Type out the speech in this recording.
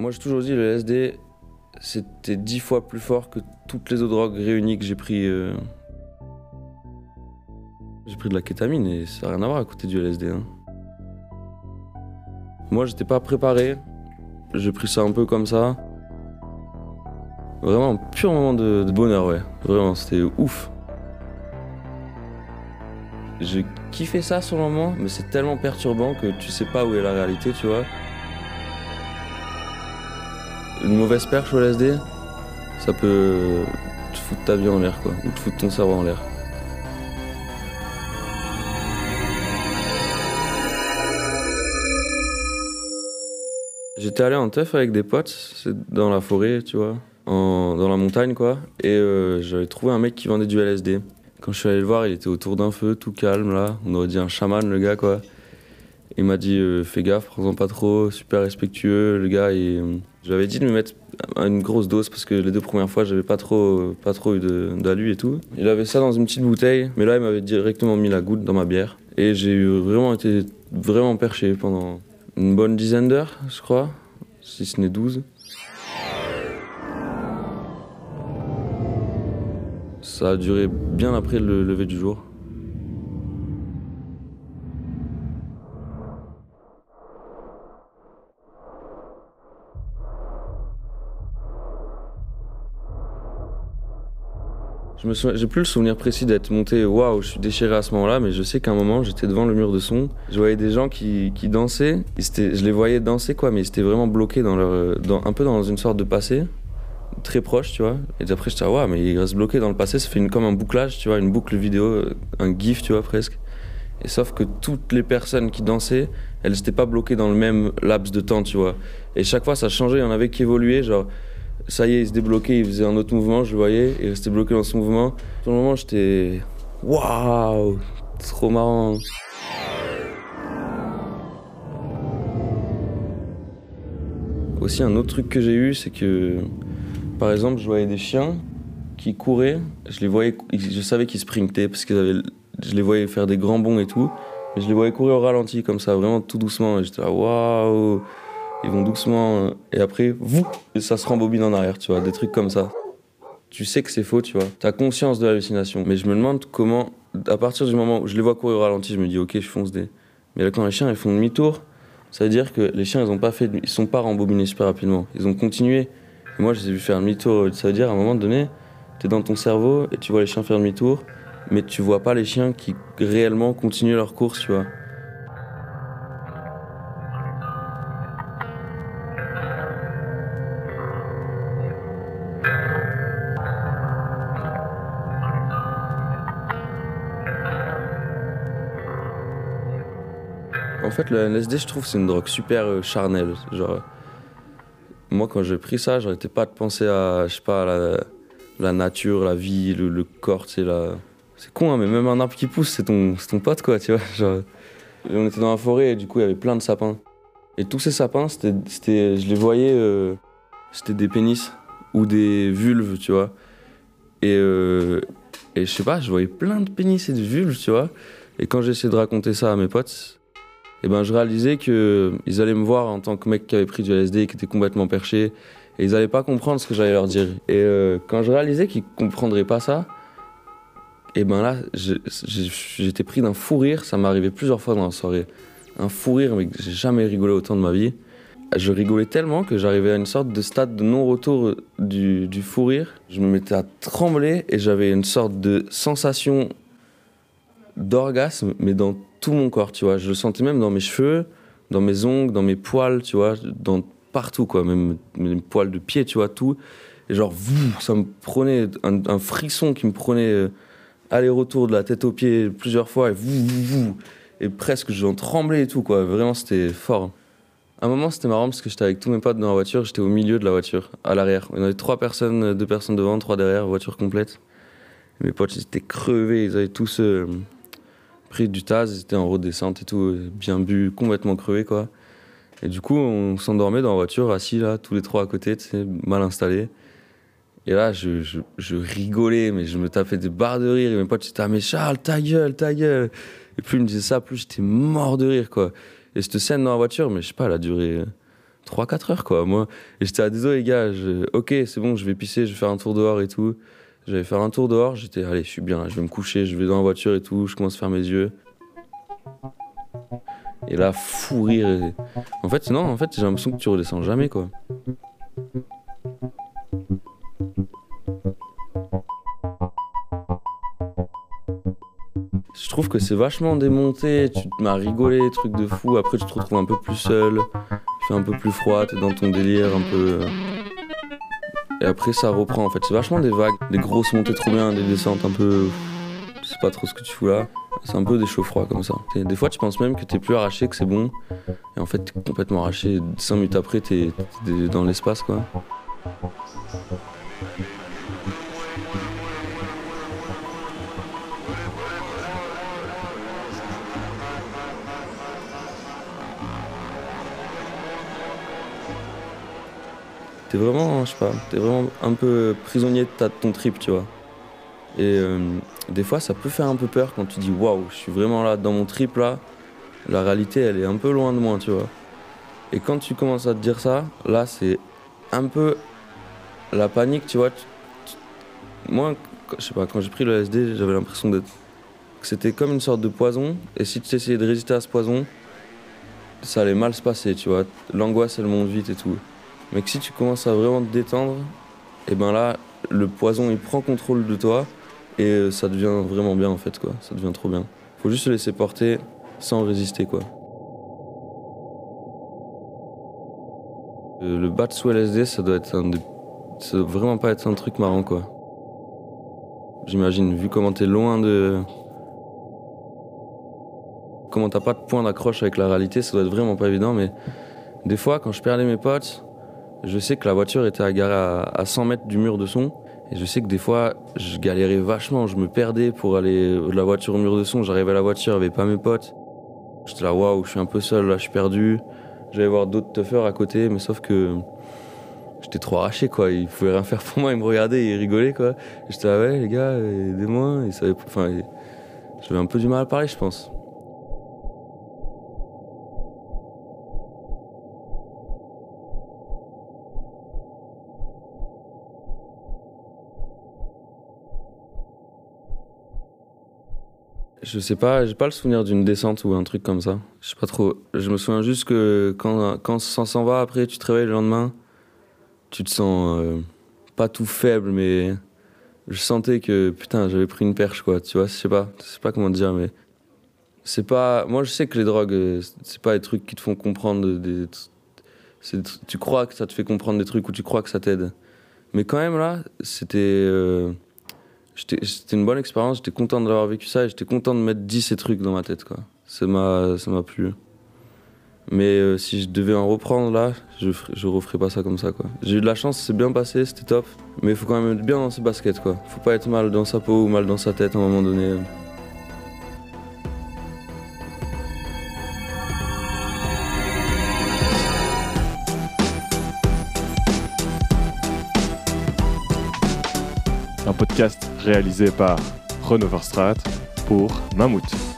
Moi, j'ai toujours dit le LSD, c'était dix fois plus fort que toutes les autres drogues réunies que j'ai pris. euh. J'ai pris de la kétamine et ça n'a rien à voir à côté du LSD. hein. Moi, j'étais pas préparé. J'ai pris ça un peu comme ça. Vraiment un pur moment de, de bonheur, ouais. Vraiment, c'était ouf. J'ai kiffé ça sur le moment, mais c'est tellement perturbant que tu sais pas où est la réalité, tu vois. Une mauvaise perche au LSD, ça peut te foutre ta vie en l'air, quoi. Ou te foutre ton cerveau en l'air. J'étais allé en teuf avec des potes, c'est dans la forêt, tu vois, dans la montagne, quoi. Et euh, j'avais trouvé un mec qui vendait du LSD. Quand je suis allé le voir, il était autour d'un feu, tout calme, là. On aurait dit un chaman, le gars, quoi. Il m'a dit euh, fais gaffe, prends-en pas trop, super respectueux, le gars. Euh, je lui avais dit de me mettre une grosse dose parce que les deux premières fois, j'avais pas trop, pas trop eu d'alu et tout. Il avait ça dans une petite bouteille, mais là, il m'avait directement mis la goutte dans ma bière. Et j'ai vraiment été vraiment perché pendant une bonne dizaine d'heures, je crois, si ce n'est 12. Ça a duré bien après le lever du jour. Je me souviens, j'ai plus le souvenir précis d'être monté, waouh, je suis déchiré à ce moment-là, mais je sais qu'à un moment, j'étais devant le mur de son, je voyais des gens qui, qui dansaient, je les voyais danser quoi, mais ils étaient vraiment bloqués dans leur, dans, un peu dans une sorte de passé, très proche, tu vois. Et après, j'étais, ah, waouh, mais ils restent bloqués dans le passé, ça fait une, comme un bouclage, tu vois, une boucle vidéo, euh, un gif, tu vois, presque. Et sauf que toutes les personnes qui dansaient, elles n'étaient pas bloquées dans le même laps de temps, tu vois. Et chaque fois, ça changeait, il y en avait qui évoluaient, genre, ça y est, il se débloquait, il faisait un autre mouvement, je le voyais, il restait bloqué dans ce mouvement. Sur le moment, j'étais. Waouh Trop marrant. Aussi, un autre truc que j'ai eu, c'est que, par exemple, je voyais des chiens qui couraient, je les voyais, je savais qu'ils sprintaient parce avaient, je les voyais faire des grands bonds et tout, mais je les voyais courir au ralenti comme ça, vraiment tout doucement, et j'étais là, waouh ils vont doucement euh, et après, vous, ça se rembobine en arrière, tu vois, des trucs comme ça. Tu sais que c'est faux, tu vois. T'as conscience de l'hallucination. Mais je me demande comment, à partir du moment où je les vois courir au ralenti, je me dis, ok, je fonce des. Mais là, quand les chiens ils font demi-tour, ça veut dire que les chiens ils ont pas fait, ils sont pas rembobinés super rapidement. Ils ont continué. Moi, je les ai vus faire demi-tour. Ça veut dire, à un moment donné, t'es dans ton cerveau et tu vois les chiens faire demi-tour, mais tu vois pas les chiens qui réellement continuent leur course, tu vois. En fait, le LSD, je trouve, c'est une drogue super euh, charnelle. Genre, moi, quand j'ai pris ça, j'arrêtais pas de penser à, je sais pas, la, nature, la vie, le, corps, tu la... C'est con, hein, mais même un arbre qui pousse, c'est ton, ton pote, quoi, tu vois. On était dans la forêt et du coup, il y avait plein de sapins. Et tous ces sapins, c'était, je les voyais, euh, c'était des pénis ou des vulves, tu vois. Et, euh, et je sais pas, je voyais plein de pénis et de vulves, tu vois. Et quand j'ai essayé de raconter ça à mes potes, et ben je réalisais que ils allaient me voir en tant que mec qui avait pris du LSD, qui était complètement perché, et ils allaient pas comprendre ce que j'allais leur dire. Et euh, quand je réalisais qu'ils comprendraient pas ça, et ben là, j'étais pris d'un fou rire. Ça arrivé plusieurs fois dans la soirée. Un fou rire, mais j'ai jamais rigolé autant de ma vie. Je rigolais tellement que j'arrivais à une sorte de stade de non-retour du fou rire. Je me mettais à trembler et j'avais une sorte de sensation d'orgasme, mais dans tout mon corps, tu vois. Je le sentais même dans mes cheveux, dans mes ongles, dans mes poils, tu vois, dans partout, quoi. Même mes poils de pied, tu vois, tout. Et genre, ça me prenait un, frisson qui me prenait euh, aller-retour de la tête aux pieds plusieurs fois, et vous. Et presque, j'en tremblais et tout, quoi. Vraiment, c'était fort. À un moment, c'était marrant parce que j'étais avec tous mes potes dans la voiture, j'étais au milieu de la voiture, à l'arrière. Y avait trois personnes, deux personnes devant, trois derrière, voiture complète. Mes potes, ils étaient crevés, ils avaient tous euh, pris du Taz, ils étaient en route descente et tout, euh, bien bu, complètement crevés, quoi. Et du coup, on s'endormait dans la voiture, assis là, tous les trois à côté, mal installés. Et là, je, rigolais, mais je me tapais des barres de rire. Et mes potes étaient, ah, mais Charles, ta gueule, ta gueule. Et plus ils me disaient ça, plus j'étais mort de rire, quoi. Et cette scène dans la voiture, mais je sais pas, elle a duré 3-4 heures, quoi. Moi, et j'étais à désolé, les gars, ok, c'est bon, je vais pisser, je vais faire un tour dehors et tout. J'allais faire un tour dehors, j'étais, allez, je suis bien, je vais me coucher, je vais dans la voiture et tout, je commence à faire mes yeux. Et là, fou rire. En fait, non, en fait, j'ai l'impression que tu redescends jamais, quoi. Je trouve que c'est vachement démonté, tu m'as rigolé, truc de fou, après tu te retrouves un peu plus seul, il fait un peu plus froid, t'es dans ton délire un peu... Et après ça reprend en fait, c'est vachement des vagues, des grosses montées trop bien, des descentes un peu... Je sais pas trop ce que tu fous là, c'est un peu des chauds froids comme ça. Des fois tu penses même que t'es plus arraché, que c'est bon, et en fait t'es complètement arraché, 5 minutes après t'es dans l'espace quoi. T'es vraiment, je sais pas, t'es vraiment un peu prisonnier de, ton trip, tu vois. Et euh, des fois, ça peut faire un peu peur quand tu dis waouh, je suis vraiment là dans mon trip là. La réalité, elle est un peu loin de moi, tu vois. Et quand tu commences à te dire ça, là, c'est un peu la panique, tu vois. Moi, je sais pas, quand j'ai pris le LSD, j'avais l'impression d'être que c'était comme une sorte de poison. Et si tu essayais de résister à ce poison, ça allait mal se passer, tu vois. L'angoisse, elle monte vite et tout. Mais que si tu commences à vraiment te détendre, et ben là, le poison il prend contrôle de toi et euh, ça devient vraiment bien en fait quoi. Ça devient trop bien. Faut juste se laisser porter sans résister quoi. Euh, Le bat sous LSD, ça doit être un ça doit vraiment pas être un truc marrant quoi. J'imagine, vu comment t'es loin de. Comment t'as pas de point d'accroche avec la réalité, ça doit être vraiment pas évident, mais des fois, quand je perdais mes potes, je sais que la voiture était à, à 100 mètres du mur de son. Et je sais que des fois, je galérais vachement. Je me perdais pour aller de la voiture au mur de son. J'arrivais à la voiture, avait pas mes potes. J'étais là, waouh, je suis un peu seul, là, je suis perdu. J'allais voir d'autres toughers à côté, mais sauf que j'étais trop arraché, quoi. Ils pouvaient rien faire pour moi, ils me regardaient, ils rigolaient, quoi. J'étais là, ouais, les gars, aidez-moi. J'avais un peu du mal à parler, je pense. Je sais pas, j'ai pas le souvenir d'une descente ou un truc comme ça. Je sais pas trop. Je me souviens juste que quand, quand ça s'en va après, tu te réveilles le lendemain, tu te sens euh, pas tout faible, mais je sentais que putain, j'avais pris une perche quoi. Tu vois, je sais pas, je sais pas comment dire, mais c'est pas. Moi, je sais que les drogues, euh, c'est pas des trucs qui te font comprendre des. Tu crois que ça te fait comprendre des trucs ou tu crois que ça t'aide. Mais quand même là, c'était. euh, C'était une bonne expérience, j'étais content d'avoir vécu ça et j'étais content de mettre 10 ces trucs dans ma tête. Quoi. Ça m'a plu. Mais euh, si je devais en reprendre là, je, ferais- je referais pas ça comme ça. J'ai eu de la chance, c'est bien passé, c'était top. Mais il faut quand même être bien dans ses baskets. Quoi. Faut pas être mal dans sa peau ou mal dans sa tête à un moment donné. Un podcast réalisé par Renaud Verstraat pour Mammouth.